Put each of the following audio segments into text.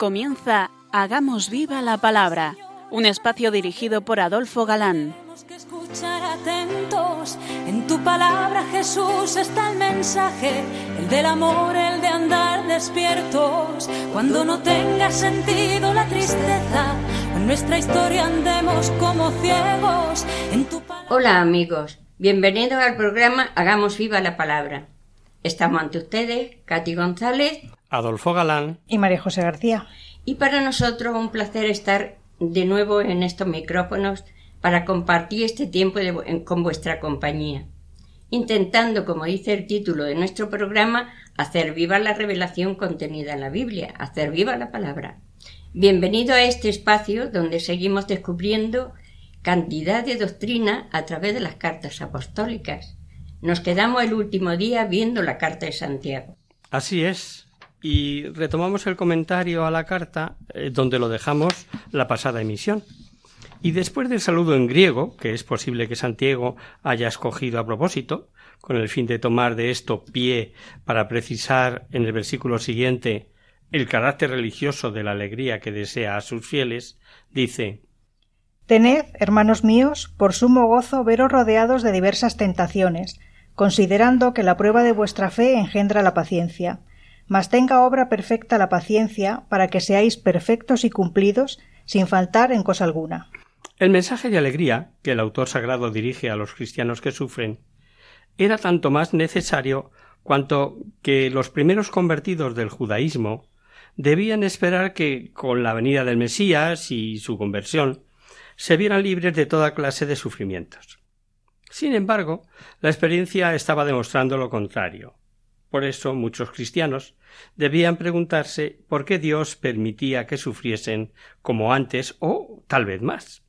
Comienza Hagamos viva la palabra, un espacio dirigido por Adolfo Galán. Tenemos que escuchar atentos. En tu palabra, Jesús, está el mensaje, el del amor, el de andar despiertos. Cuando no tenga sentido la tristeza, en nuestra historia andemos como ciegos. En tu palabra. Hola amigos, bienvenidos al programa Hagamos viva la palabra. Estamos ante ustedes, Katy González, Adolfo Galán. y María José García. y para nosotros un placer estar de nuevo en estos micrófonos para compartir este tiempo de vu- en- con vuestra compañía, intentando, como dice el título de nuestro programa, hacer viva la revelación contenida en la Biblia, hacer viva la palabra. Bienvenido a este espacio donde seguimos descubriendo cantidad de doctrina a través de las cartas apostólicas. Nos quedamos el último día viendo la carta de Santiago. Así es. Y retomamos el comentario a la carta eh, donde lo dejamos la pasada emisión. Y después del saludo en griego, que es posible que Santiago haya escogido a propósito, con el fin de tomar de esto pie para precisar en el versículo siguiente el carácter religioso de la alegría que desea a sus fieles, dice Tened, hermanos míos, por sumo gozo veros rodeados de diversas tentaciones, considerando que la prueba de vuestra fe engendra la paciencia. Mas tenga obra perfecta la paciencia, para que seáis perfectos y cumplidos, sin faltar en cosa alguna. El mensaje de alegría que el autor sagrado dirige a los cristianos que sufren era tanto más necesario cuanto que los primeros convertidos del judaísmo debían esperar que con la venida del Mesías y su conversión se vieran libres de toda clase de sufrimientos. Sin embargo, la experiencia estaba demostrando lo contrario. Por eso muchos cristianos debían preguntarse por qué Dios permitía que sufriesen como antes o tal vez más.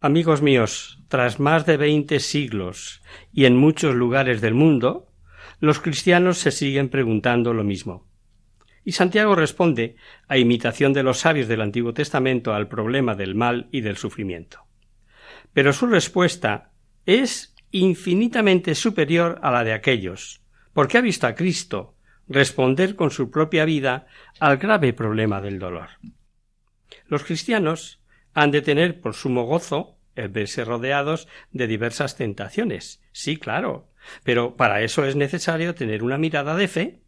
Amigos míos, tras más de veinte siglos y en muchos lugares del mundo, los cristianos se siguen preguntando lo mismo. Y Santiago responde, a imitación de los sabios del Antiguo Testamento, al problema del mal y del sufrimiento. Pero su respuesta es infinitamente superior a la de aquellos, porque ha visto a Cristo responder con su propia vida al grave problema del dolor. Los cristianos han de tener por sumo gozo el verse rodeados de diversas tentaciones. Sí, claro, pero para eso es necesario tener una mirada de fe.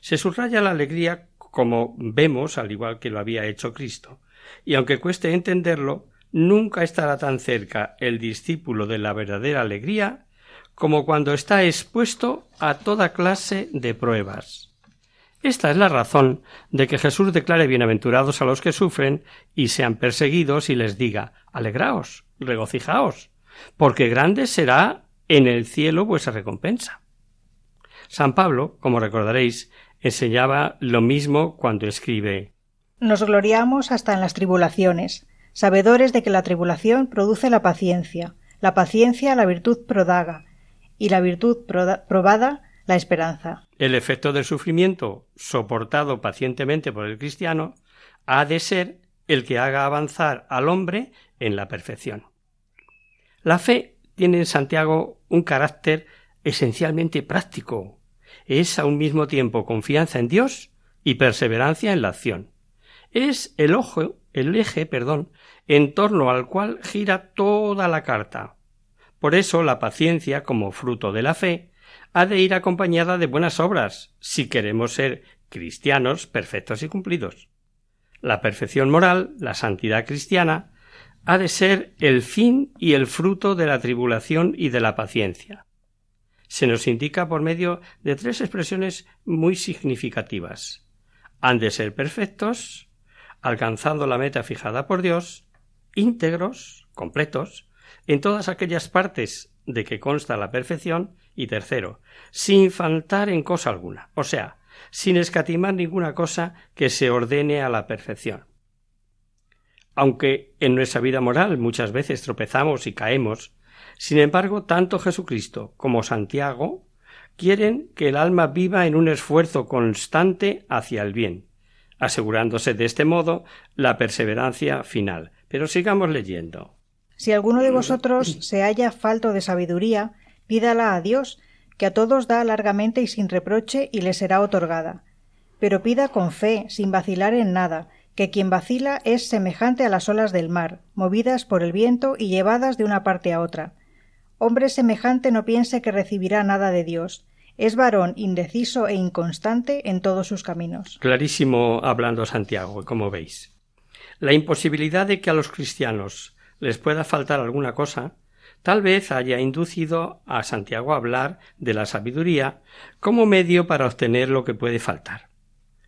Se subraya la alegría como vemos, al igual que lo había hecho Cristo, y aunque cueste entenderlo, nunca estará tan cerca el discípulo de la verdadera alegría como cuando está expuesto a toda clase de pruebas. Esta es la razón de que Jesús declare bienaventurados a los que sufren y sean perseguidos y les diga Alegraos, regocijaos, porque grande será en el cielo vuestra recompensa. San Pablo, como recordaréis, enseñaba lo mismo cuando escribe Nos gloriamos hasta en las tribulaciones, sabedores de que la tribulación produce la paciencia, la paciencia la virtud prodaga, y la virtud probada la esperanza. El efecto del sufrimiento, soportado pacientemente por el cristiano, ha de ser el que haga avanzar al hombre en la perfección. La fe tiene en Santiago un carácter esencialmente práctico. Es a un mismo tiempo confianza en Dios y perseverancia en la acción. Es el ojo, el eje, perdón, en torno al cual gira toda la carta. Por eso la paciencia, como fruto de la fe, ha de ir acompañada de buenas obras, si queremos ser cristianos perfectos y cumplidos. La perfección moral, la santidad cristiana, ha de ser el fin y el fruto de la tribulación y de la paciencia. Se nos indica por medio de tres expresiones muy significativas. Han de ser perfectos, alcanzando la meta fijada por Dios, íntegros, completos, en todas aquellas partes de que consta la perfección, y tercero, sin faltar en cosa alguna, o sea, sin escatimar ninguna cosa que se ordene a la perfección. Aunque en nuestra vida moral muchas veces tropezamos y caemos, sin embargo, tanto Jesucristo como Santiago quieren que el alma viva en un esfuerzo constante hacia el bien, asegurándose de este modo la perseverancia final. Pero sigamos leyendo. Si alguno de vosotros se halla falto de sabiduría, pídala a Dios, que a todos da largamente y sin reproche, y le será otorgada. Pero pida con fe, sin vacilar en nada, que quien vacila es semejante a las olas del mar, movidas por el viento y llevadas de una parte a otra. Hombre semejante no piense que recibirá nada de Dios. Es varón indeciso e inconstante en todos sus caminos. Clarísimo hablando Santiago, como veis. La imposibilidad de que a los cristianos les pueda faltar alguna cosa tal vez haya inducido a Santiago a hablar de la sabiduría como medio para obtener lo que puede faltar.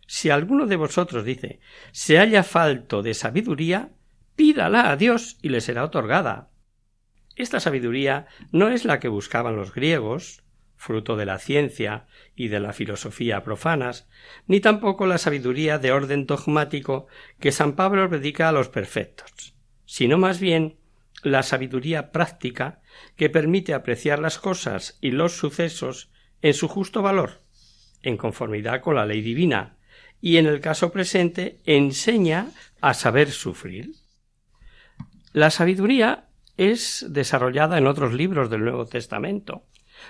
Si alguno de vosotros dice se haya falto de sabiduría, pídala a Dios y le será otorgada. Esta sabiduría no es la que buscaban los griegos, fruto de la ciencia y de la filosofía profanas, ni tampoco la sabiduría de orden dogmático que San Pablo predica a los perfectos, sino más bien la sabiduría práctica que permite apreciar las cosas y los sucesos en su justo valor, en conformidad con la ley divina, y en el caso presente enseña a saber sufrir. La sabiduría es desarrollada en otros libros del Nuevo Testamento,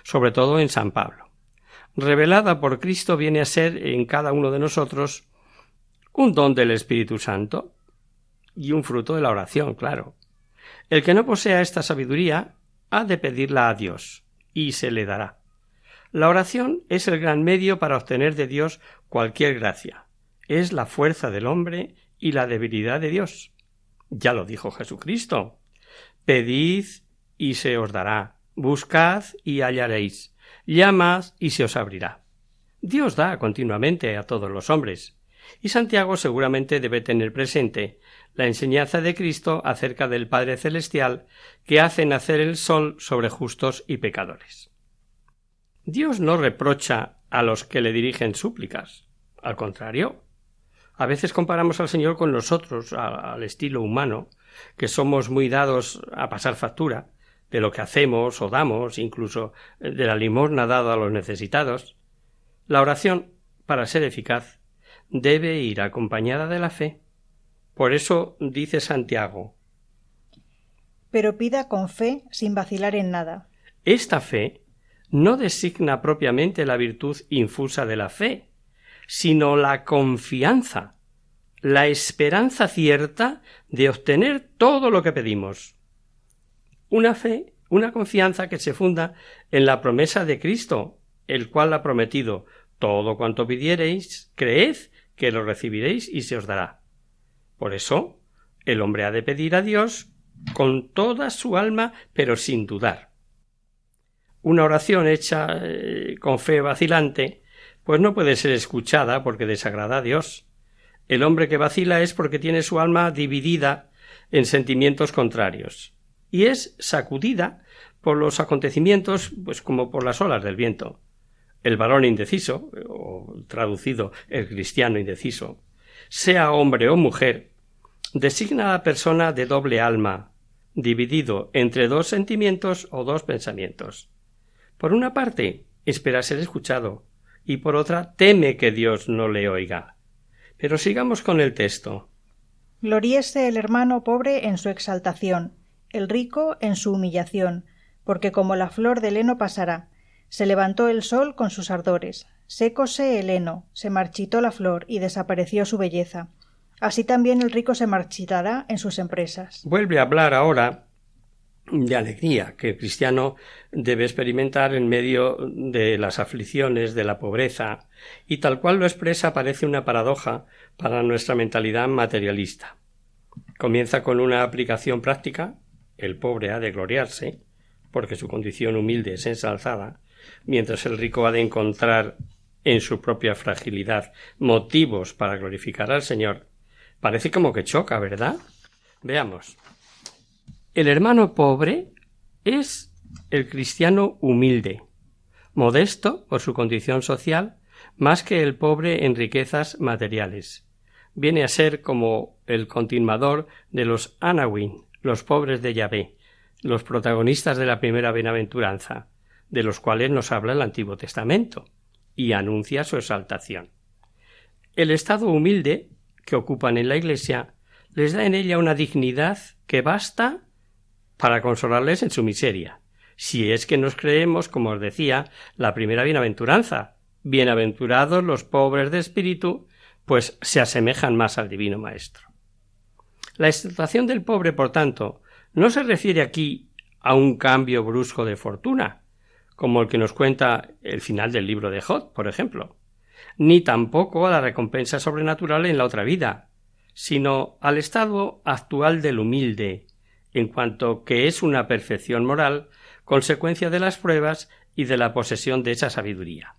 sobre todo en San Pablo. Revelada por Cristo viene a ser en cada uno de nosotros un don del Espíritu Santo y un fruto de la oración, claro. El que no posea esta sabiduría ha de pedirla a Dios, y se le dará. La oración es el gran medio para obtener de Dios cualquier gracia. Es la fuerza del hombre y la debilidad de Dios. Ya lo dijo Jesucristo. Pedid y se os dará. Buscad y hallaréis. Llamad y se os abrirá. Dios da continuamente a todos los hombres. Y Santiago seguramente debe tener presente la enseñanza de Cristo acerca del Padre Celestial que hace nacer el sol sobre justos y pecadores. Dios no reprocha a los que le dirigen súplicas. Al contrario, a veces comparamos al Señor con nosotros, al estilo humano, que somos muy dados a pasar factura de lo que hacemos o damos, incluso de la limosna dada a los necesitados. La oración, para ser eficaz, debe ir acompañada de la fe. Por eso dice Santiago Pero pida con fe sin vacilar en nada. Esta fe no designa propiamente la virtud infusa de la fe, sino la confianza, la esperanza cierta de obtener todo lo que pedimos. Una fe, una confianza que se funda en la promesa de Cristo, el cual ha prometido todo cuanto pidiereis, creed que lo recibiréis y se os dará. Por eso, el hombre ha de pedir a Dios con toda su alma, pero sin dudar una oración hecha eh, con fe vacilante, pues no puede ser escuchada porque desagrada a Dios. El hombre que vacila es porque tiene su alma dividida en sentimientos contrarios y es sacudida por los acontecimientos, pues como por las olas del viento. El varón indeciso, o traducido el cristiano indeciso, sea hombre o mujer, designa a la persona de doble alma, dividido entre dos sentimientos o dos pensamientos. Por una parte, espera ser escuchado, y por otra, teme que Dios no le oiga. Pero sigamos con el texto. Gloriese el hermano pobre en su exaltación, el rico en su humillación, porque como la flor del heno pasará. Se levantó el sol con sus ardores, sécose el heno, se marchitó la flor y desapareció su belleza. Así también el rico se marchitará en sus empresas. Vuelve a hablar ahora de alegría que el cristiano debe experimentar en medio de las aflicciones, de la pobreza, y tal cual lo expresa parece una paradoja para nuestra mentalidad materialista. Comienza con una aplicación práctica, el pobre ha de gloriarse, porque su condición humilde es ensalzada, mientras el rico ha de encontrar en su propia fragilidad motivos para glorificar al Señor. Parece como que choca, ¿verdad? Veamos. El hermano pobre es el cristiano humilde, modesto por su condición social, más que el pobre en riquezas materiales. Viene a ser como el continuador de los Anawin, los pobres de Yahvé, los protagonistas de la primera bienaventuranza, de los cuales nos habla el Antiguo Testamento, y anuncia su exaltación. El estado humilde que ocupan en la Iglesia les da en ella una dignidad que basta para consolarles en su miseria, si es que nos creemos, como os decía, la primera bienaventuranza, Bienaventurados los pobres de espíritu, pues se asemejan más al Divino Maestro. La exaltación del pobre, por tanto, no se refiere aquí a un cambio brusco de fortuna, como el que nos cuenta el final del libro de Jod, por ejemplo, ni tampoco a la recompensa sobrenatural en la otra vida, sino al estado actual del humilde, en cuanto que es una perfección moral, consecuencia de las pruebas y de la posesión de esa sabiduría.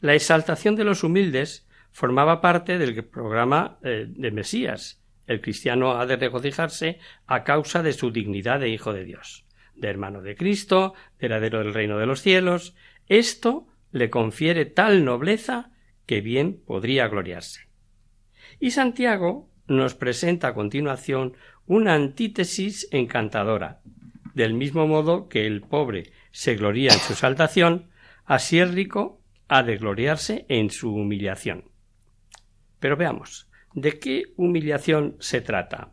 La exaltación de los humildes formaba parte del programa eh, de Mesías. El cristiano ha de regocijarse a causa de su dignidad de hijo de Dios, de hermano de Cristo, de heredero del reino de los cielos. Esto le confiere tal nobleza que bien podría gloriarse. Y Santiago nos presenta a continuación una antítesis encantadora. Del mismo modo que el pobre se gloria en su exaltación, así el rico ha de gloriarse en su humillación. Pero veamos, ¿de qué humillación se trata?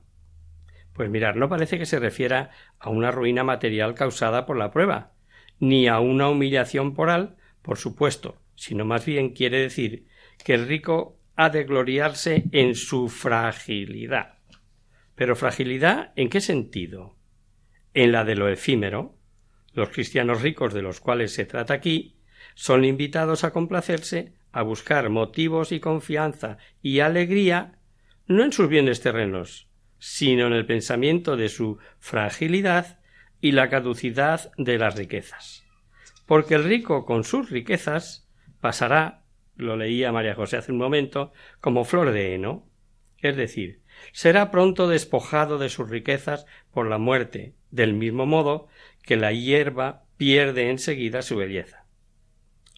Pues mirar, no parece que se refiera a una ruina material causada por la prueba, ni a una humillación moral, por supuesto, sino más bien quiere decir que el rico ha de gloriarse en su fragilidad. Pero fragilidad ¿en qué sentido? En la de lo efímero. Los cristianos ricos de los cuales se trata aquí son invitados a complacerse, a buscar motivos y confianza y alegría no en sus bienes terrenos, sino en el pensamiento de su fragilidad y la caducidad de las riquezas. Porque el rico con sus riquezas pasará, lo leía María José hace un momento, como flor de heno, es decir, será pronto despojado de sus riquezas por la muerte, del mismo modo que la hierba pierde enseguida su belleza.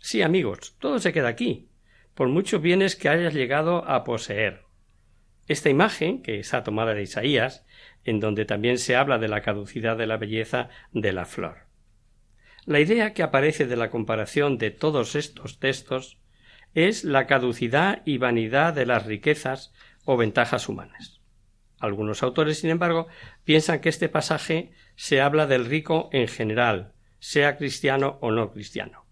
Sí, amigos, todo se queda aquí, por muchos bienes que hayas llegado a poseer. Esta imagen, que está tomada de Isaías, en donde también se habla de la caducidad de la belleza de la flor. La idea que aparece de la comparación de todos estos textos es la caducidad y vanidad de las riquezas o ventajas humanas. Algunos autores, sin embargo, piensan que este pasaje se habla del rico en general, sea cristiano o no cristiano,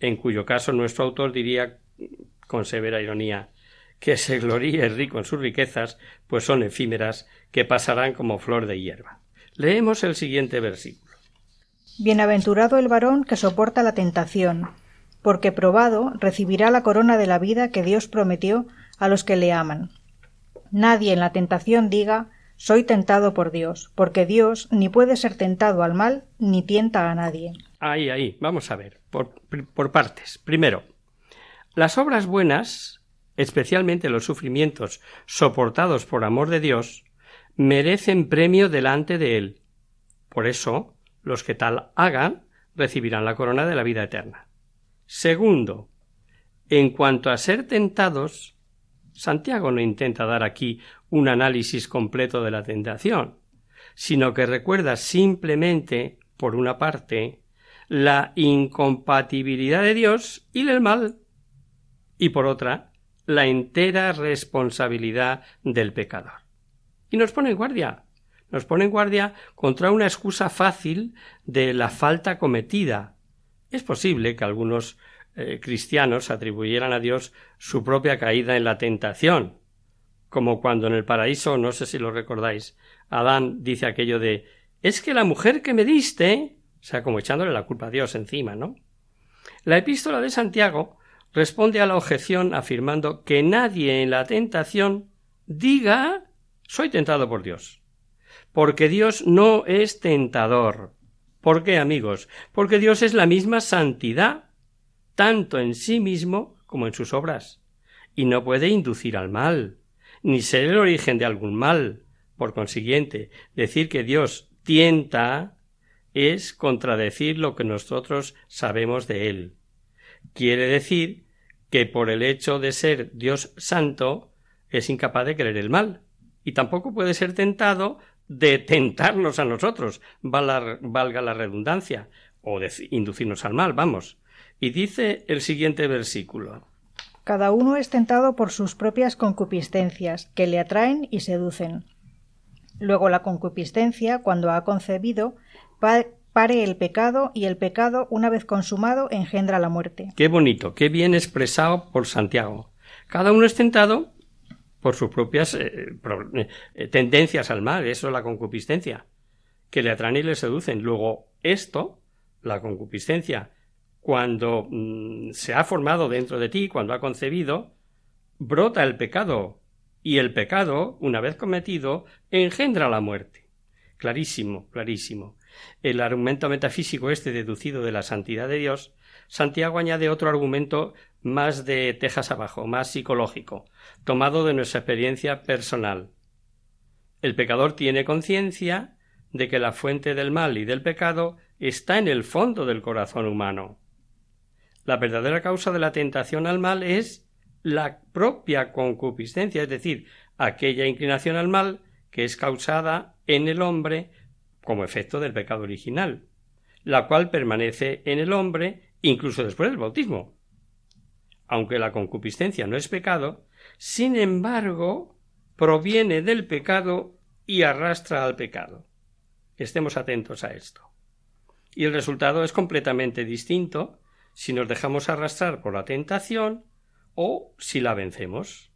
en cuyo caso nuestro autor diría con severa ironía que se gloríe rico en sus riquezas, pues son efímeras que pasarán como flor de hierba. Leemos el siguiente versículo. Bienaventurado el varón que soporta la tentación, porque probado recibirá la corona de la vida que Dios prometió a los que le aman. Nadie en la tentación diga soy tentado por Dios, porque Dios ni puede ser tentado al mal ni tienta a nadie. Ahí, ahí, vamos a ver, por, por partes. Primero, las obras buenas, especialmente los sufrimientos soportados por amor de Dios, merecen premio delante de Él. Por eso, los que tal hagan recibirán la corona de la vida eterna. Segundo, en cuanto a ser tentados, Santiago no intenta dar aquí un análisis completo de la tentación, sino que recuerda simplemente, por una parte, la incompatibilidad de Dios y del mal, y por otra, la entera responsabilidad del pecador. Y nos pone en guardia, nos pone en guardia contra una excusa fácil de la falta cometida. Es posible que algunos eh, cristianos atribuyeran a Dios su propia caída en la tentación, como cuando en el paraíso, no sé si lo recordáis, Adán dice aquello de es que la mujer que me diste, o sea, como echándole la culpa a Dios encima, ¿no? La epístola de Santiago responde a la objeción afirmando que nadie en la tentación diga soy tentado por Dios. Porque Dios no es tentador. ¿Por qué, amigos? Porque Dios es la misma santidad tanto en sí mismo como en sus obras, y no puede inducir al mal, ni ser el origen de algún mal. Por consiguiente, decir que Dios tienta es contradecir lo que nosotros sabemos de Él. Quiere decir que por el hecho de ser Dios santo es incapaz de querer el mal, y tampoco puede ser tentado de tentarnos a nosotros, valga la redundancia, o de inducirnos al mal, vamos. Y dice el siguiente versículo. Cada uno es tentado por sus propias concupiscencias, que le atraen y seducen. Luego la concupiscencia, cuando ha concebido, pare el pecado y el pecado, una vez consumado, engendra la muerte. Qué bonito, qué bien expresado por Santiago. Cada uno es tentado por sus propias eh, eh, tendencias al mal, eso es la concupiscencia, que le atraen y le seducen. Luego, esto, la concupiscencia, cuando mm, se ha formado dentro de ti, cuando ha concebido, brota el pecado, y el pecado, una vez cometido, engendra la muerte. Clarísimo, clarísimo. El argumento metafísico este deducido de la santidad de Dios, Santiago añade otro argumento más de tejas abajo, más psicológico, tomado de nuestra experiencia personal. El pecador tiene conciencia de que la fuente del mal y del pecado está en el fondo del corazón humano. La verdadera causa de la tentación al mal es la propia concupiscencia, es decir, aquella inclinación al mal que es causada en el hombre como efecto del pecado original, la cual permanece en el hombre incluso después del bautismo. Aunque la concupiscencia no es pecado, sin embargo, proviene del pecado y arrastra al pecado. Estemos atentos a esto. Y el resultado es completamente distinto si nos dejamos arrastrar por la tentación o si la vencemos.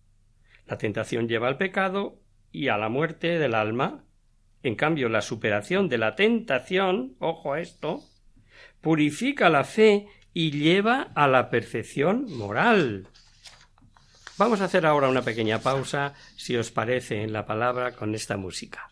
La tentación lleva al pecado y a la muerte del alma. En cambio, la superación de la tentación, ojo a esto, purifica la fe y lleva a la perfección moral. Vamos a hacer ahora una pequeña pausa, si os parece, en la palabra con esta música.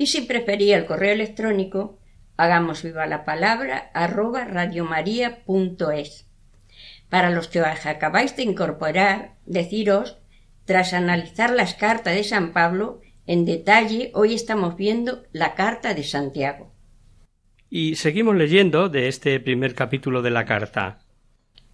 Y si prefería el correo electrónico, hagamos viva la palabra arroba radiomaria.es. Para los que os acabáis de incorporar, deciros, tras analizar las cartas de San Pablo, en detalle hoy estamos viendo la carta de Santiago. Y seguimos leyendo de este primer capítulo de la carta.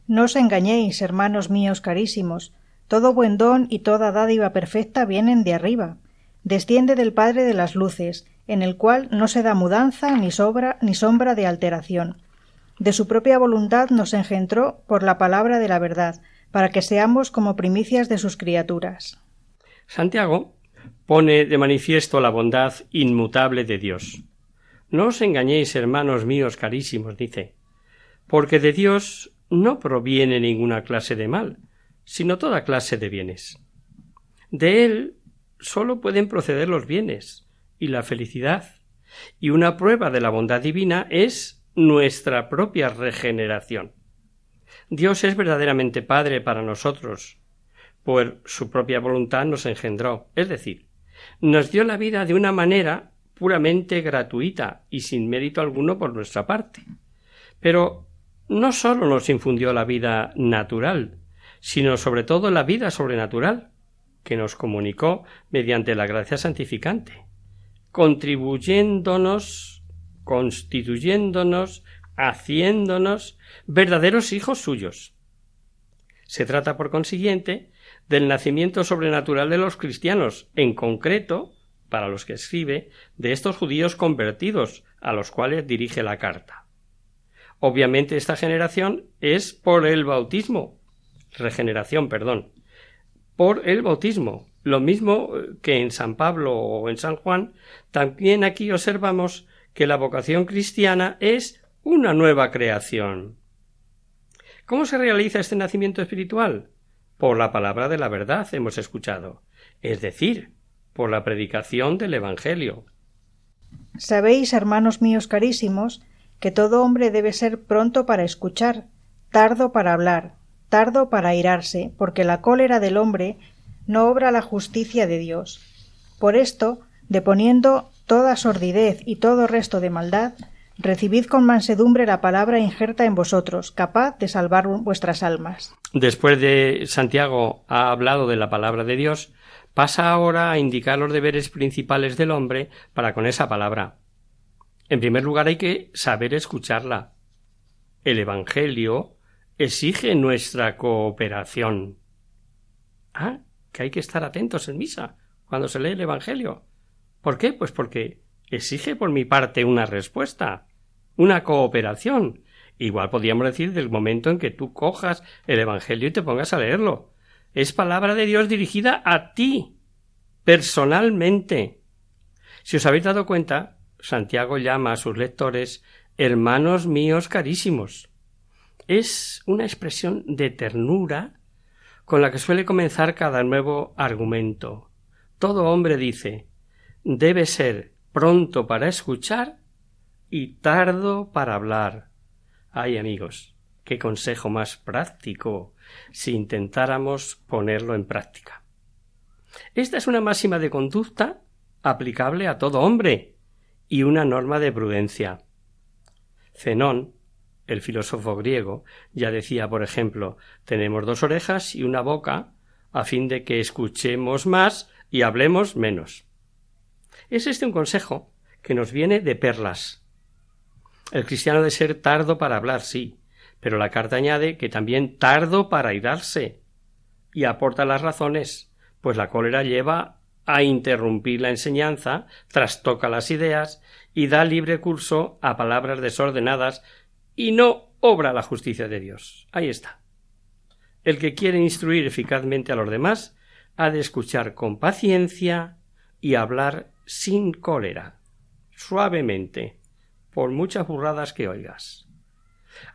No os engañéis, hermanos míos carísimos, todo buen don y toda dádiva perfecta vienen de arriba, desciende del Padre de las Luces, en el cual no se da mudanza ni sobra ni sombra de alteración. De su propia voluntad nos engendró por la palabra de la verdad, para que seamos como primicias de sus criaturas. Santiago pone de manifiesto la bondad inmutable de Dios. No os engañéis, hermanos míos carísimos, dice, porque de Dios no proviene ninguna clase de mal, sino toda clase de bienes. De Él sólo pueden proceder los bienes y la felicidad, y una prueba de la bondad divina es nuestra propia regeneración. Dios es verdaderamente Padre para nosotros, por su propia voluntad nos engendró, es decir, nos dio la vida de una manera puramente gratuita y sin mérito alguno por nuestra parte. Pero no sólo nos infundió la vida natural, sino sobre todo la vida sobrenatural, que nos comunicó mediante la gracia santificante, contribuyéndonos, constituyéndonos, haciéndonos verdaderos hijos suyos. Se trata, por consiguiente, del nacimiento sobrenatural de los cristianos, en concreto, para los que escribe, de estos judíos convertidos, a los cuales dirige la carta. Obviamente esta generación es por el bautismo, regeneración, perdón, por el bautismo. Lo mismo que en San Pablo o en San Juan, también aquí observamos que la vocación cristiana es una nueva creación. ¿Cómo se realiza este nacimiento espiritual? Por la palabra de la verdad hemos escuchado, es decir, por la predicación del Evangelio. Sabéis, hermanos míos carísimos, que todo hombre debe ser pronto para escuchar, tardo para hablar, tardo para airarse, porque la cólera del hombre no obra la justicia de Dios. Por esto, deponiendo toda sordidez y todo resto de maldad, recibid con mansedumbre la palabra injerta en vosotros, capaz de salvar vuestras almas. Después de Santiago ha hablado de la palabra de Dios, pasa ahora a indicar los deberes principales del hombre para con esa palabra. En primer lugar hay que saber escucharla. El Evangelio exige nuestra cooperación. Ah, que hay que estar atentos en misa cuando se lee el Evangelio. ¿Por qué? Pues porque exige por mi parte una respuesta, una cooperación. Igual podríamos decir del momento en que tú cojas el Evangelio y te pongas a leerlo. Es palabra de Dios dirigida a ti, personalmente. Si os habéis dado cuenta, Santiago llama a sus lectores hermanos míos carísimos es una expresión de ternura con la que suele comenzar cada nuevo argumento. Todo hombre dice debe ser pronto para escuchar y tardo para hablar. Ay amigos, qué consejo más práctico si intentáramos ponerlo en práctica. Esta es una máxima de conducta aplicable a todo hombre y una norma de prudencia. Zenón, el filósofo griego, ya decía, por ejemplo, tenemos dos orejas y una boca, a fin de que escuchemos más y hablemos menos. Es este un consejo que nos viene de perlas. El cristiano debe ser tardo para hablar, sí, pero la carta añade que también tardo para irarse y aporta las razones, pues la cólera lleva a interrumpir la enseñanza, trastoca las ideas y da libre curso a palabras desordenadas y no obra la justicia de Dios. Ahí está. El que quiere instruir eficazmente a los demás ha de escuchar con paciencia y hablar sin cólera. suavemente, por muchas burradas que oigas.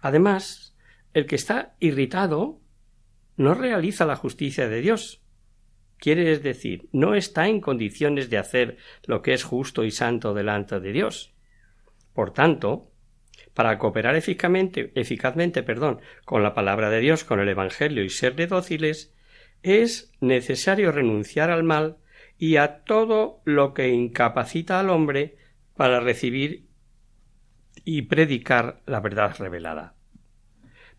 Además, el que está irritado no realiza la justicia de Dios. Quiere decir, no está en condiciones de hacer lo que es justo y santo delante de Dios. Por tanto, para cooperar eficazmente, perdón, con la palabra de Dios, con el Evangelio y serle dóciles, es necesario renunciar al mal y a todo lo que incapacita al hombre para recibir y predicar la verdad revelada.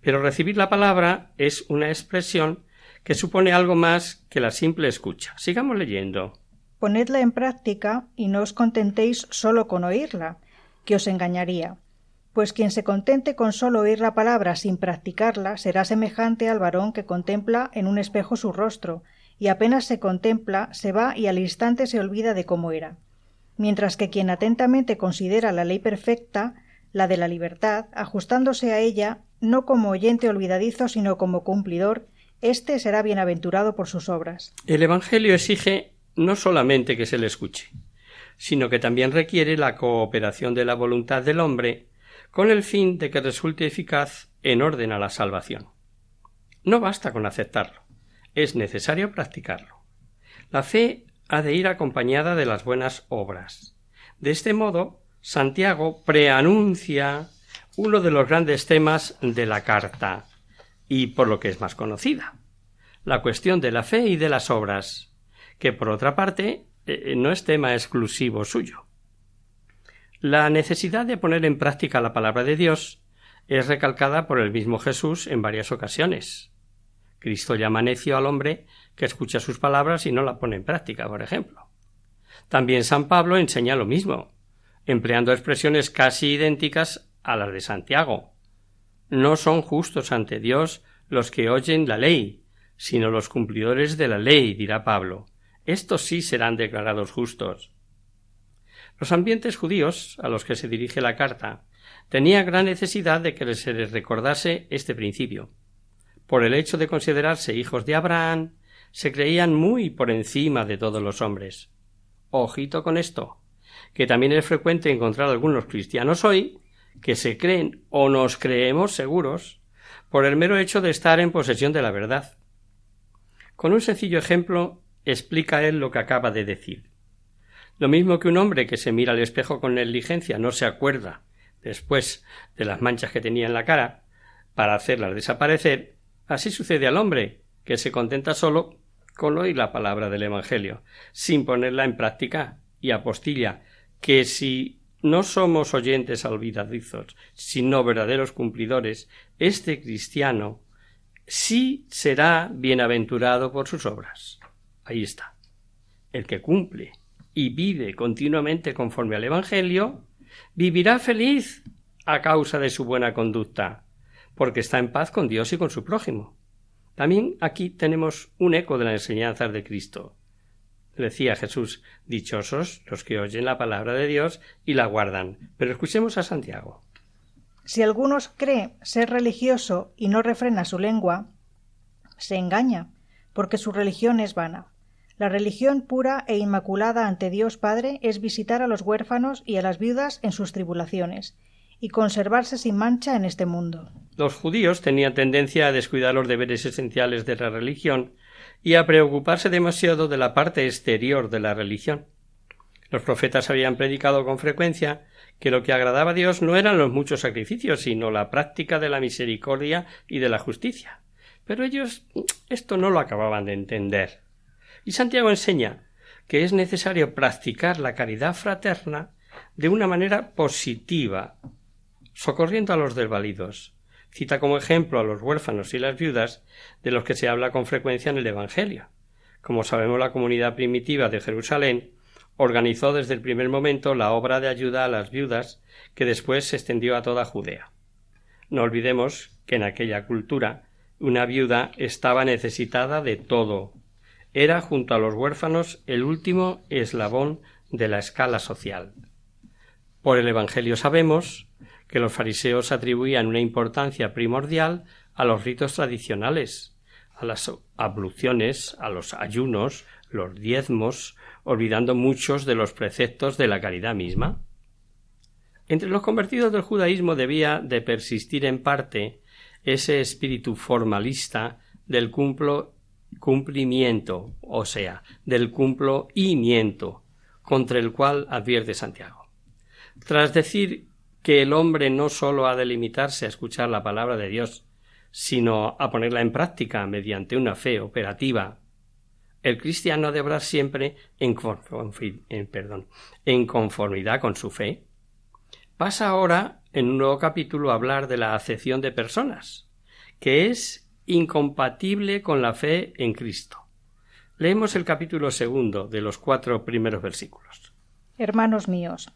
Pero recibir la palabra es una expresión que supone algo más que la simple escucha. Sigamos leyendo. Ponedla en práctica y no os contentéis solo con oírla, que os engañaría. Pues quien se contente con solo oír la palabra sin practicarla será semejante al varón que contempla en un espejo su rostro, y apenas se contempla, se va y al instante se olvida de cómo era. Mientras que quien atentamente considera la ley perfecta, la de la libertad, ajustándose a ella, no como oyente olvidadizo, sino como cumplidor, éste será bienaventurado por sus obras. El Evangelio exige no solamente que se le escuche, sino que también requiere la cooperación de la voluntad del hombre con el fin de que resulte eficaz en orden a la salvación. No basta con aceptarlo, es necesario practicarlo. La fe ha de ir acompañada de las buenas obras. De este modo, Santiago preanuncia uno de los grandes temas de la carta, y por lo que es más conocida, la cuestión de la fe y de las obras, que por otra parte eh, no es tema exclusivo suyo. La necesidad de poner en práctica la palabra de Dios es recalcada por el mismo Jesús en varias ocasiones. Cristo llama necio al hombre que escucha sus palabras y no la pone en práctica, por ejemplo. También San Pablo enseña lo mismo, empleando expresiones casi idénticas a las de Santiago. No son justos ante Dios los que oyen la ley, sino los cumplidores de la ley, dirá Pablo. Estos sí serán declarados justos. Los ambientes judíos a los que se dirige la carta tenían gran necesidad de que se les recordase este principio. Por el hecho de considerarse hijos de Abraham, se creían muy por encima de todos los hombres. Ojito con esto, que también es frecuente encontrar algunos cristianos hoy que se creen o nos creemos seguros por el mero hecho de estar en posesión de la verdad. Con un sencillo ejemplo explica él lo que acaba de decir. Lo mismo que un hombre que se mira al espejo con negligencia no se acuerda después de las manchas que tenía en la cara para hacerlas desaparecer, así sucede al hombre que se contenta solo con oír la palabra del Evangelio, sin ponerla en práctica y apostilla que si no somos oyentes olvidadizos, sino verdaderos cumplidores, este cristiano sí será bienaventurado por sus obras. Ahí está. El que cumple y vive continuamente conforme al Evangelio, vivirá feliz a causa de su buena conducta, porque está en paz con Dios y con su prójimo. También aquí tenemos un eco de las enseñanzas de Cristo. Decía Jesús, dichosos los que oyen la palabra de Dios y la guardan. Pero escuchemos a Santiago. Si algunos cree ser religioso y no refrena su lengua, se engaña, porque su religión es vana. La religión pura e inmaculada ante Dios Padre es visitar a los huérfanos y a las viudas en sus tribulaciones, y conservarse sin mancha en este mundo. Los judíos tenían tendencia a descuidar los deberes esenciales de la religión y a preocuparse demasiado de la parte exterior de la religión. Los profetas habían predicado con frecuencia que lo que agradaba a Dios no eran los muchos sacrificios, sino la práctica de la misericordia y de la justicia. Pero ellos esto no lo acababan de entender. Y Santiago enseña que es necesario practicar la caridad fraterna de una manera positiva, socorriendo a los desvalidos. Cita como ejemplo a los huérfanos y las viudas, de los que se habla con frecuencia en el Evangelio. Como sabemos, la comunidad primitiva de Jerusalén organizó desde el primer momento la obra de ayuda a las viudas, que después se extendió a toda Judea. No olvidemos que en aquella cultura una viuda estaba necesitada de todo, era, junto a los huérfanos, el último eslabón de la escala social. Por el Evangelio sabemos que los fariseos atribuían una importancia primordial a los ritos tradicionales, a las abluciones, a los ayunos, los diezmos, olvidando muchos de los preceptos de la caridad misma. Entre los convertidos del judaísmo debía de persistir en parte ese espíritu formalista del cumplo cumplimiento, o sea, del cumplo y miento, contra el cual advierte Santiago. Tras decir que el hombre no sólo ha de limitarse a escuchar la palabra de Dios, sino a ponerla en práctica mediante una fe operativa, el cristiano deberá siempre en conformidad con su fe. Pasa ahora en un nuevo capítulo a hablar de la acepción de personas, que es incompatible con la fe en Cristo. Leemos el capítulo segundo de los cuatro primeros versículos. Hermanos míos,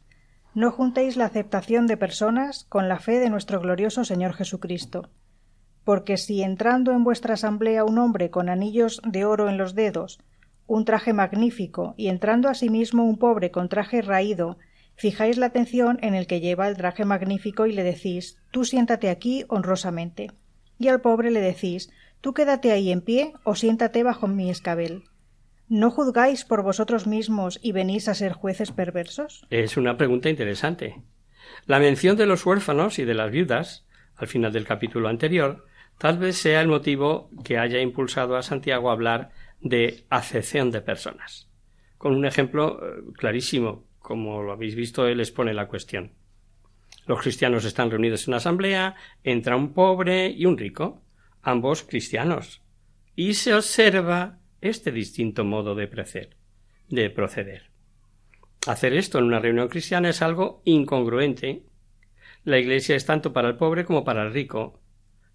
no juntéis la aceptación de personas con la fe de nuestro glorioso Señor Jesucristo. Porque si entrando en vuestra asamblea un hombre con anillos de oro en los dedos, un traje magnífico, y entrando asimismo un pobre con traje raído, fijáis la atención en el que lleva el traje magnífico y le decís tú siéntate aquí honrosamente y al pobre le decís tú quédate ahí en pie o siéntate bajo mi escabel. ¿No juzgáis por vosotros mismos y venís a ser jueces perversos? Es una pregunta interesante. La mención de los huérfanos y de las viudas, al final del capítulo anterior, tal vez sea el motivo que haya impulsado a Santiago a hablar de acepción de personas. Con un ejemplo eh, clarísimo, como lo habéis visto, él expone la cuestión. Los cristianos están reunidos en una asamblea, entra un pobre y un rico, ambos cristianos, y se observa este distinto modo de, de proceder. Hacer esto en una reunión cristiana es algo incongruente. La Iglesia es tanto para el pobre como para el rico,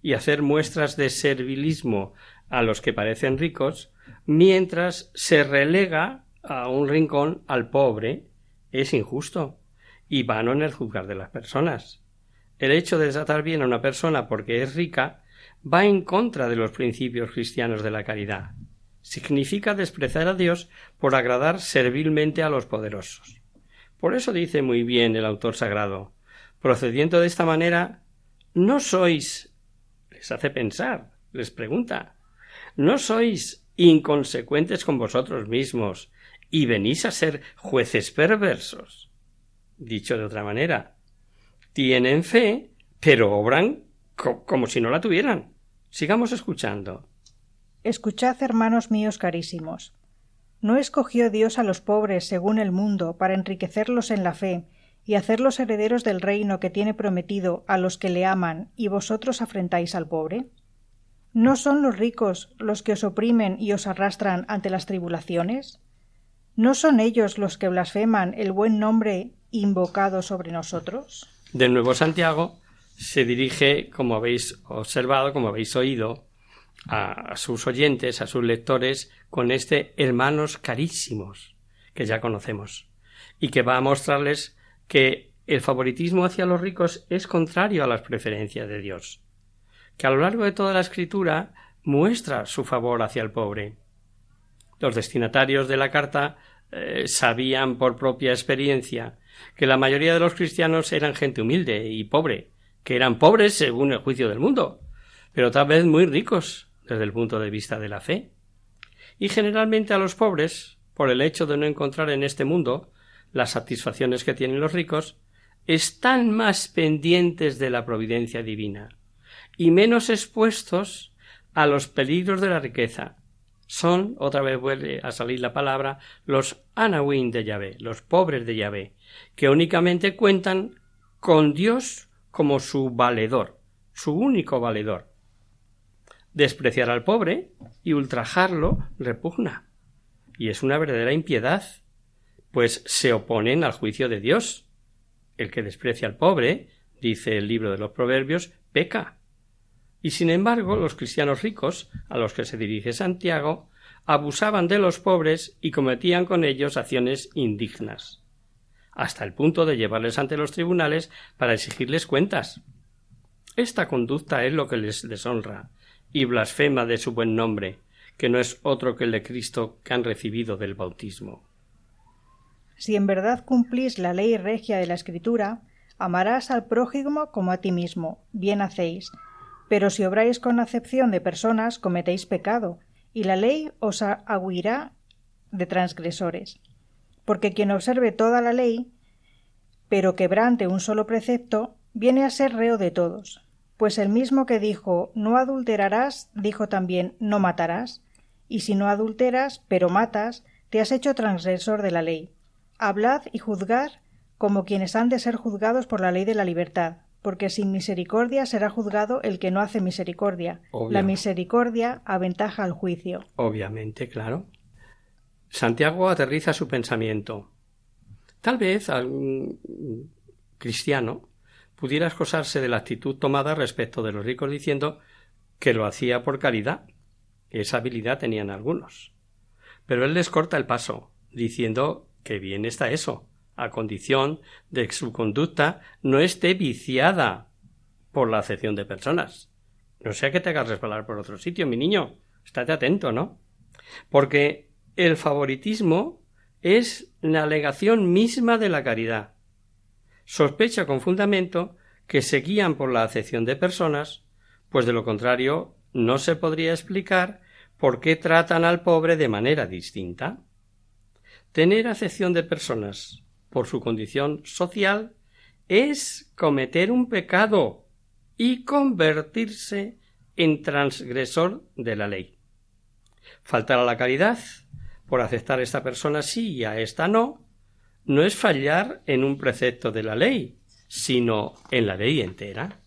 y hacer muestras de servilismo a los que parecen ricos, mientras se relega a un rincón al pobre, es injusto y vano en el juzgar de las personas. El hecho de desatar bien a una persona porque es rica va en contra de los principios cristianos de la caridad. Significa despreciar a Dios por agradar servilmente a los poderosos. Por eso dice muy bien el autor sagrado procediendo de esta manera, no sois les hace pensar, les pregunta ¿no sois inconsecuentes con vosotros mismos y venís a ser jueces perversos? Dicho de otra manera, tienen fe, pero obran como si no la tuvieran. Sigamos escuchando. Escuchad, hermanos míos carísimos. ¿No escogió Dios a los pobres según el mundo para enriquecerlos en la fe y hacerlos herederos del reino que tiene prometido a los que le aman y vosotros afrentáis al pobre? ¿No son los ricos los que os oprimen y os arrastran ante las tribulaciones? ¿No son ellos los que blasfeman el buen nombre invocado sobre nosotros? De nuevo Santiago se dirige, como habéis observado, como habéis oído, a, sus oyentes, a sus lectores, con este hermanos carísimos que ya conocemos, y que va a mostrarles que el favoritismo hacia los ricos es contrario a las preferencias de Dios, que a lo largo de toda la escritura muestra su favor hacia el pobre. Los destinatarios de la carta eh, sabían por propia experiencia que la mayoría de los cristianos eran gente humilde y pobre, que eran pobres según el juicio del mundo, pero tal vez muy ricos desde el punto de vista de la fe. Y generalmente a los pobres, por el hecho de no encontrar en este mundo las satisfacciones que tienen los ricos, están más pendientes de la providencia divina y menos expuestos a los peligros de la riqueza. Son, otra vez vuelve a salir la palabra, los anawin de Yahvé, los pobres de Yahvé, que únicamente cuentan con Dios como su valedor, su único valedor. Despreciar al pobre y ultrajarlo repugna. Y es una verdadera impiedad, pues se oponen al juicio de Dios. El que desprecia al pobre, dice el libro de los Proverbios, peca. Y sin embargo, los cristianos ricos, a los que se dirige Santiago, abusaban de los pobres y cometían con ellos acciones indignas hasta el punto de llevarles ante los tribunales para exigirles cuentas. Esta conducta es lo que les deshonra y blasfema de su buen nombre, que no es otro que el de Cristo que han recibido del bautismo. Si en verdad cumplís la ley regia de la Escritura, amarás al prójimo como a ti mismo, bien hacéis. Pero si obráis con acepción de personas, cometéis pecado, y la ley os agüirá de transgresores porque quien observe toda la ley pero quebrante un solo precepto, viene a ser reo de todos, pues el mismo que dijo no adulterarás, dijo también no matarás, y si no adulteras, pero matas, te has hecho transgresor de la ley. Hablad y juzgad como quienes han de ser juzgados por la ley de la libertad, porque sin misericordia será juzgado el que no hace misericordia. La misericordia aventaja al juicio. Obviamente, claro. Santiago aterriza su pensamiento. Tal vez algún cristiano pudiera excusarse de la actitud tomada respecto de los ricos diciendo que lo hacía por caridad. Esa habilidad tenían algunos. Pero él les corta el paso, diciendo que bien está eso, a condición de que su conducta no esté viciada por la acepción de personas. No sea que te hagas resbalar por otro sitio, mi niño. Estate atento, ¿no? Porque el favoritismo es la alegación misma de la caridad sospecha con fundamento que se guían por la acepción de personas, pues de lo contrario no se podría explicar por qué tratan al pobre de manera distinta. Tener acepción de personas por su condición social es cometer un pecado y convertirse en transgresor de la ley. Faltar a la caridad por aceptar a esta persona sí y a esta no no es fallar en un precepto de la ley, sino en la ley entera.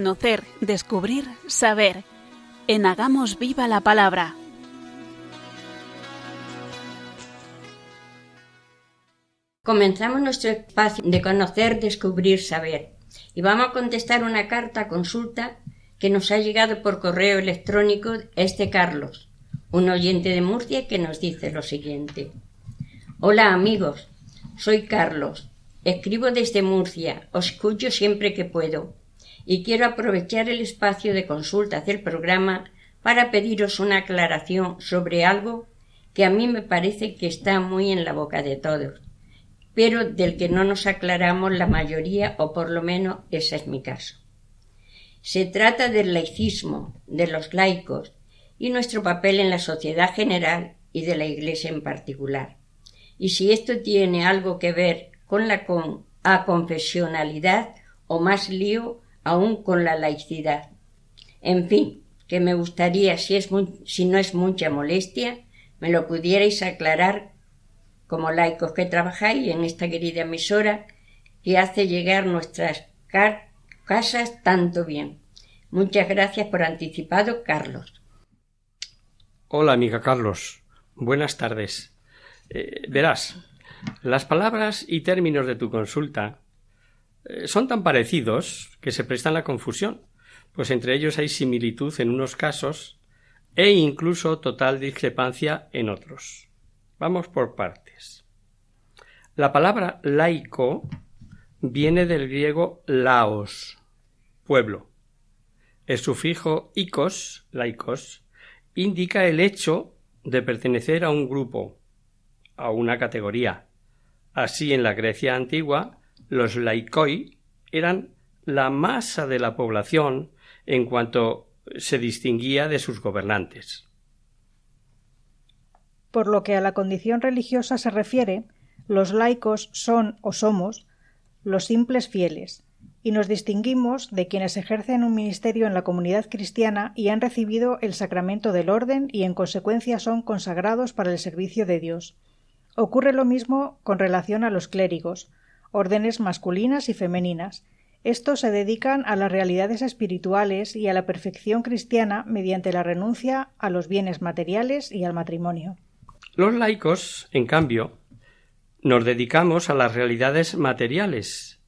Conocer, descubrir, saber. En Hagamos Viva la Palabra. Comenzamos nuestro espacio de conocer, descubrir, saber. Y vamos a contestar una carta consulta que nos ha llegado por correo electrónico este Carlos, un oyente de Murcia que nos dice lo siguiente. Hola amigos, soy Carlos. Escribo desde Murcia, os escucho siempre que puedo y quiero aprovechar el espacio de consulta del programa para pediros una aclaración sobre algo que a mí me parece que está muy en la boca de todos, pero del que no nos aclaramos la mayoría, o por lo menos ese es mi caso. Se trata del laicismo, de los laicos, y nuestro papel en la sociedad general y de la Iglesia en particular. Y si esto tiene algo que ver con la con aconfesionalidad o más lío aún con la laicidad. En fin, que me gustaría, si, es si no es mucha molestia, me lo pudierais aclarar como laicos que trabajáis en esta querida emisora que hace llegar nuestras casas tanto bien. Muchas gracias por anticipado, Carlos. Hola, amiga Carlos. Buenas tardes. Eh, verás, las palabras y términos de tu consulta son tan parecidos que se prestan la confusión, pues entre ellos hay similitud en unos casos e incluso total discrepancia en otros. Vamos por partes. La palabra laico viene del griego laos, pueblo. El sufijo ikos, laicos, indica el hecho de pertenecer a un grupo, a una categoría. Así en la Grecia antigua los laikoi eran la masa de la población en cuanto se distinguía de sus gobernantes. Por lo que a la condición religiosa se refiere, los laicos son o somos los simples fieles, y nos distinguimos de quienes ejercen un ministerio en la comunidad cristiana y han recibido el sacramento del orden y en consecuencia son consagrados para el servicio de Dios. Ocurre lo mismo con relación a los clérigos, órdenes masculinas y femeninas. Estos se dedican a las realidades espirituales y a la perfección cristiana mediante la renuncia a los bienes materiales y al matrimonio. Los laicos, en cambio, nos dedicamos a las realidades materiales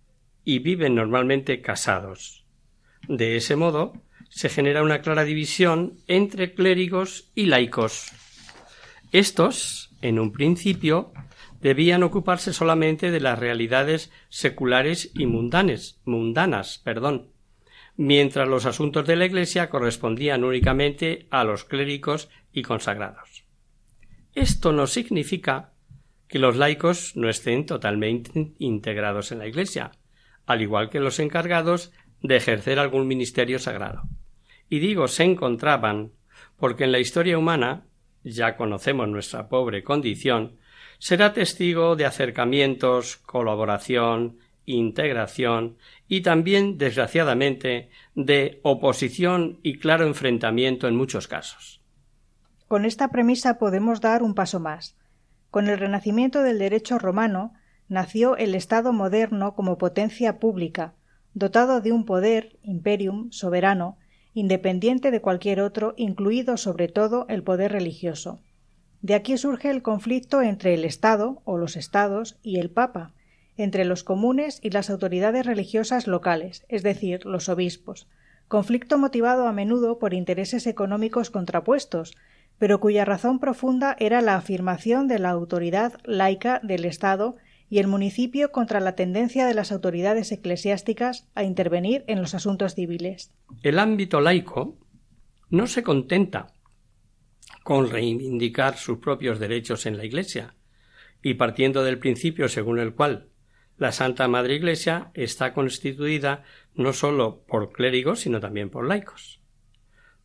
y viven normalmente casados. De ese modo, se genera una clara división entre clérigos y laicos. Estos, en un principio, debían ocuparse solamente de las realidades seculares y mundanes, mundanas, perdón, mientras los asuntos de la Iglesia correspondían únicamente a los clérigos y consagrados. Esto no significa que los laicos no estén totalmente integrados en la Iglesia, al igual que los encargados de ejercer algún ministerio sagrado. Y digo se encontraban porque en la historia humana ya conocemos nuestra pobre condición, será testigo de acercamientos, colaboración, integración y también, desgraciadamente, de oposición y claro enfrentamiento en muchos casos. Con esta premisa podemos dar un paso más. Con el renacimiento del derecho romano nació el Estado moderno como potencia pública, dotado de un poder, imperium, soberano, independiente de cualquier otro, incluido sobre todo el poder religioso. De aquí surge el conflicto entre el Estado o los Estados y el Papa, entre los comunes y las autoridades religiosas locales, es decir, los obispos, conflicto motivado a menudo por intereses económicos contrapuestos, pero cuya razón profunda era la afirmación de la autoridad laica del Estado y el municipio contra la tendencia de las autoridades eclesiásticas a intervenir en los asuntos civiles. El ámbito laico no se contenta con reivindicar sus propios derechos en la Iglesia, y partiendo del principio según el cual la Santa Madre Iglesia está constituida no sólo por clérigos, sino también por laicos.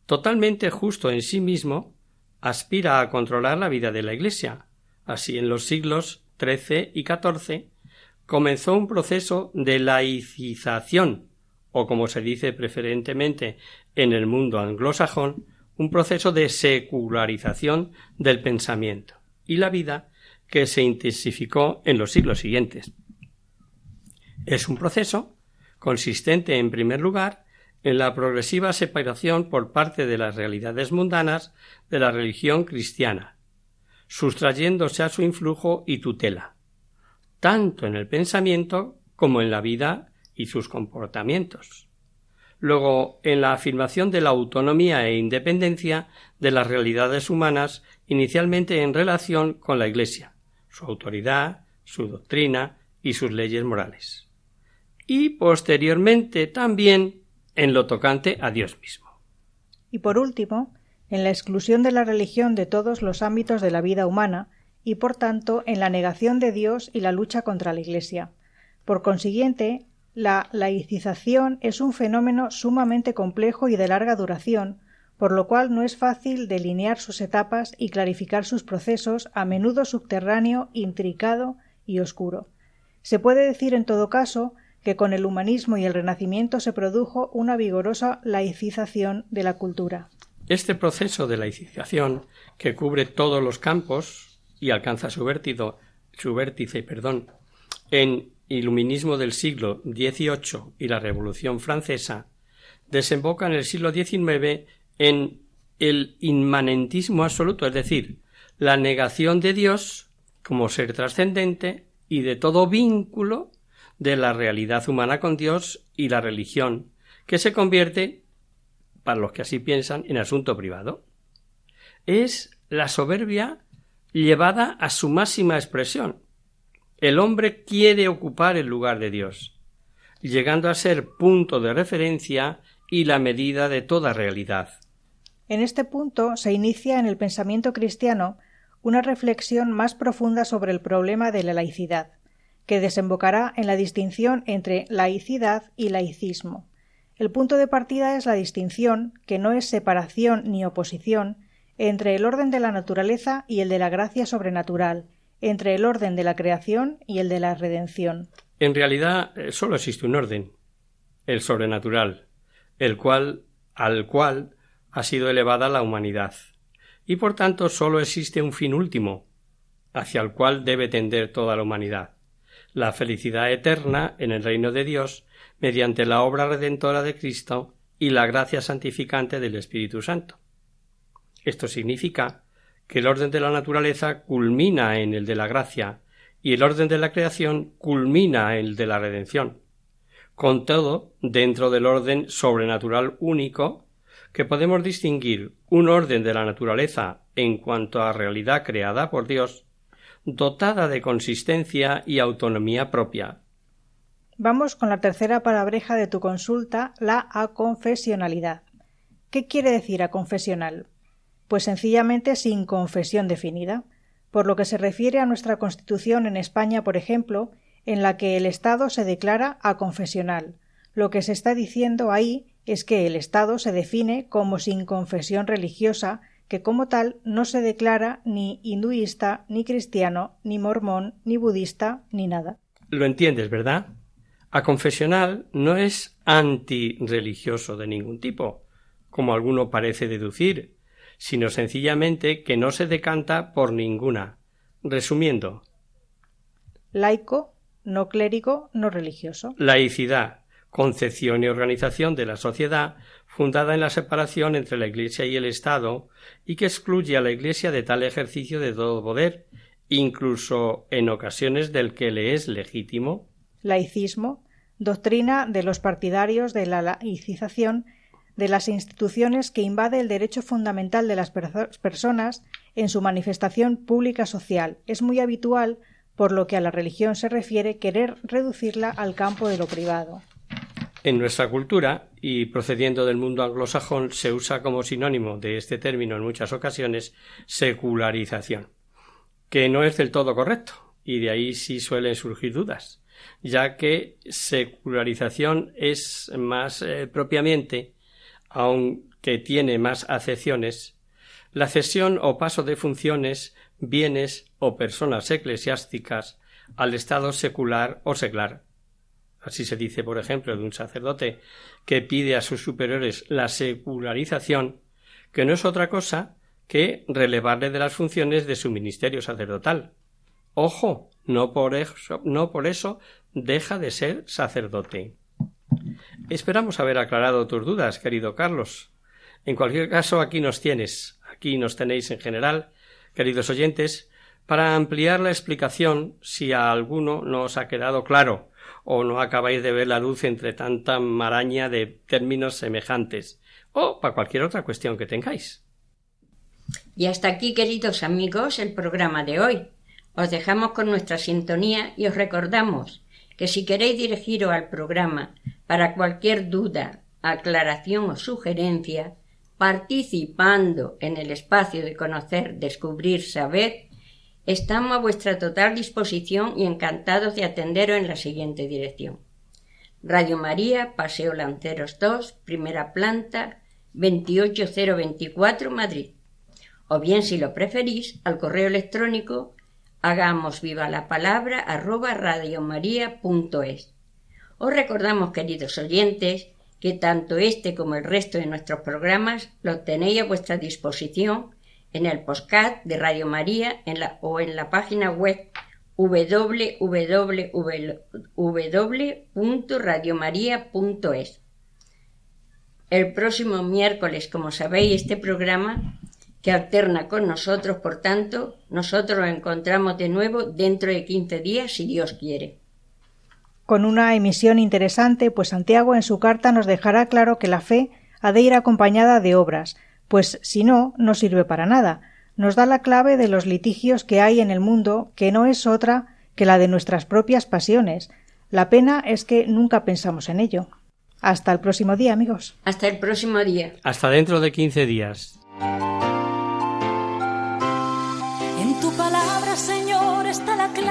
Totalmente justo en sí mismo, aspira a controlar la vida de la Iglesia. Así en los siglos XIII y XIV comenzó un proceso de laicización, o como se dice preferentemente en el mundo anglosajón, un proceso de secularización del pensamiento y la vida que se intensificó en los siglos siguientes. Es un proceso consistente, en primer lugar, en la progresiva separación por parte de las realidades mundanas de la religión cristiana, sustrayéndose a su influjo y tutela, tanto en el pensamiento como en la vida y sus comportamientos. Luego, en la afirmación de la autonomía e independencia de las realidades humanas, inicialmente en relación con la Iglesia, su autoridad, su doctrina y sus leyes morales. Y posteriormente también en lo tocante a Dios mismo. Y por último, en la exclusión de la religión de todos los ámbitos de la vida humana y por tanto en la negación de Dios y la lucha contra la Iglesia. Por consiguiente, la laicización es un fenómeno sumamente complejo y de larga duración, por lo cual no es fácil delinear sus etapas y clarificar sus procesos, a menudo subterráneo, intricado y oscuro. Se puede decir en todo caso que con el humanismo y el renacimiento se produjo una vigorosa laicización de la cultura. Este proceso de laicización, que cubre todos los campos y alcanza su, su vértice perdón, en iluminismo del siglo XVIII y la Revolución Francesa, desemboca en el siglo XIX en el inmanentismo absoluto, es decir, la negación de Dios como ser trascendente y de todo vínculo de la realidad humana con Dios y la religión, que se convierte para los que así piensan, en asunto privado. Es la soberbia llevada a su máxima expresión. El hombre quiere ocupar el lugar de Dios, llegando a ser punto de referencia y la medida de toda realidad. En este punto se inicia en el pensamiento cristiano una reflexión más profunda sobre el problema de la laicidad, que desembocará en la distinción entre laicidad y laicismo. El punto de partida es la distinción, que no es separación ni oposición, entre el orden de la naturaleza y el de la gracia sobrenatural, entre el orden de la creación y el de la redención. En realidad eh, solo existe un orden, el sobrenatural, el cual al cual ha sido elevada la humanidad, y por tanto solo existe un fin último, hacia el cual debe tender toda la humanidad, la felicidad eterna en el reino de Dios mediante la obra redentora de Cristo y la gracia santificante del Espíritu Santo. Esto significa que el orden de la naturaleza culmina en el de la gracia y el orden de la creación culmina en el de la redención. Con todo, dentro del orden sobrenatural único, que podemos distinguir un orden de la naturaleza en cuanto a realidad creada por Dios, dotada de consistencia y autonomía propia. Vamos con la tercera palabreja de tu consulta, la aconfesionalidad. ¿Qué quiere decir aconfesional? Pues sencillamente sin confesión definida, por lo que se refiere a nuestra Constitución en España, por ejemplo, en la que el Estado se declara aconfesional. Lo que se está diciendo ahí es que el Estado se define como sin confesión religiosa, que como tal no se declara ni hinduista, ni cristiano, ni mormón, ni budista, ni nada. Lo entiendes, ¿verdad? Aconfesional no es antirreligioso de ningún tipo, como alguno parece deducir, sino sencillamente que no se decanta por ninguna. Resumiendo. Laico, no clérigo, no religioso. Laicidad, concepción y organización de la sociedad fundada en la separación entre la Iglesia y el Estado y que excluye a la Iglesia de tal ejercicio de todo poder, incluso en ocasiones del que le es legítimo. Laicismo, doctrina de los partidarios de la laicización de las instituciones que invade el derecho fundamental de las personas en su manifestación pública social. Es muy habitual, por lo que a la religión se refiere, querer reducirla al campo de lo privado. En nuestra cultura, y procediendo del mundo anglosajón, se usa como sinónimo de este término en muchas ocasiones secularización, que no es del todo correcto, y de ahí sí suelen surgir dudas, ya que secularización es más eh, propiamente aunque tiene más acepciones, la cesión o paso de funciones, bienes o personas eclesiásticas al estado secular o seglar. Así se dice, por ejemplo, de un sacerdote que pide a sus superiores la secularización, que no es otra cosa que relevarle de las funciones de su ministerio sacerdotal. Ojo, no por eso, no por eso deja de ser sacerdote. Esperamos haber aclarado tus dudas, querido Carlos. En cualquier caso, aquí nos tienes, aquí nos tenéis en general, queridos oyentes, para ampliar la explicación si a alguno no os ha quedado claro o no acabáis de ver la luz entre tanta maraña de términos semejantes o para cualquier otra cuestión que tengáis. Y hasta aquí, queridos amigos, el programa de hoy. Os dejamos con nuestra sintonía y os recordamos que si queréis dirigiros al programa para cualquier duda, aclaración o sugerencia, participando en el espacio de conocer, descubrir, saber, estamos a vuestra total disposición y encantados de atenderos en la siguiente dirección. Radio María, Paseo Lanceros 2, primera planta, 28024, Madrid. O bien, si lo preferís, al correo electrónico Hagamos viva la palabra arroba radiomaria.es. Os recordamos, queridos oyentes, que tanto este como el resto de nuestros programas los tenéis a vuestra disposición en el postcat de Radio María o en la página web www.radiomaria.es. El próximo miércoles, como sabéis, este programa que alterna con nosotros, por tanto, nosotros lo encontramos de nuevo dentro de quince días, si Dios quiere. Con una emisión interesante, pues Santiago en su carta nos dejará claro que la fe ha de ir acompañada de obras, pues si no, no sirve para nada. Nos da la clave de los litigios que hay en el mundo, que no es otra que la de nuestras propias pasiones. La pena es que nunca pensamos en ello. Hasta el próximo día, amigos. Hasta el próximo día. Hasta dentro de quince días. En tu palabra, Señor,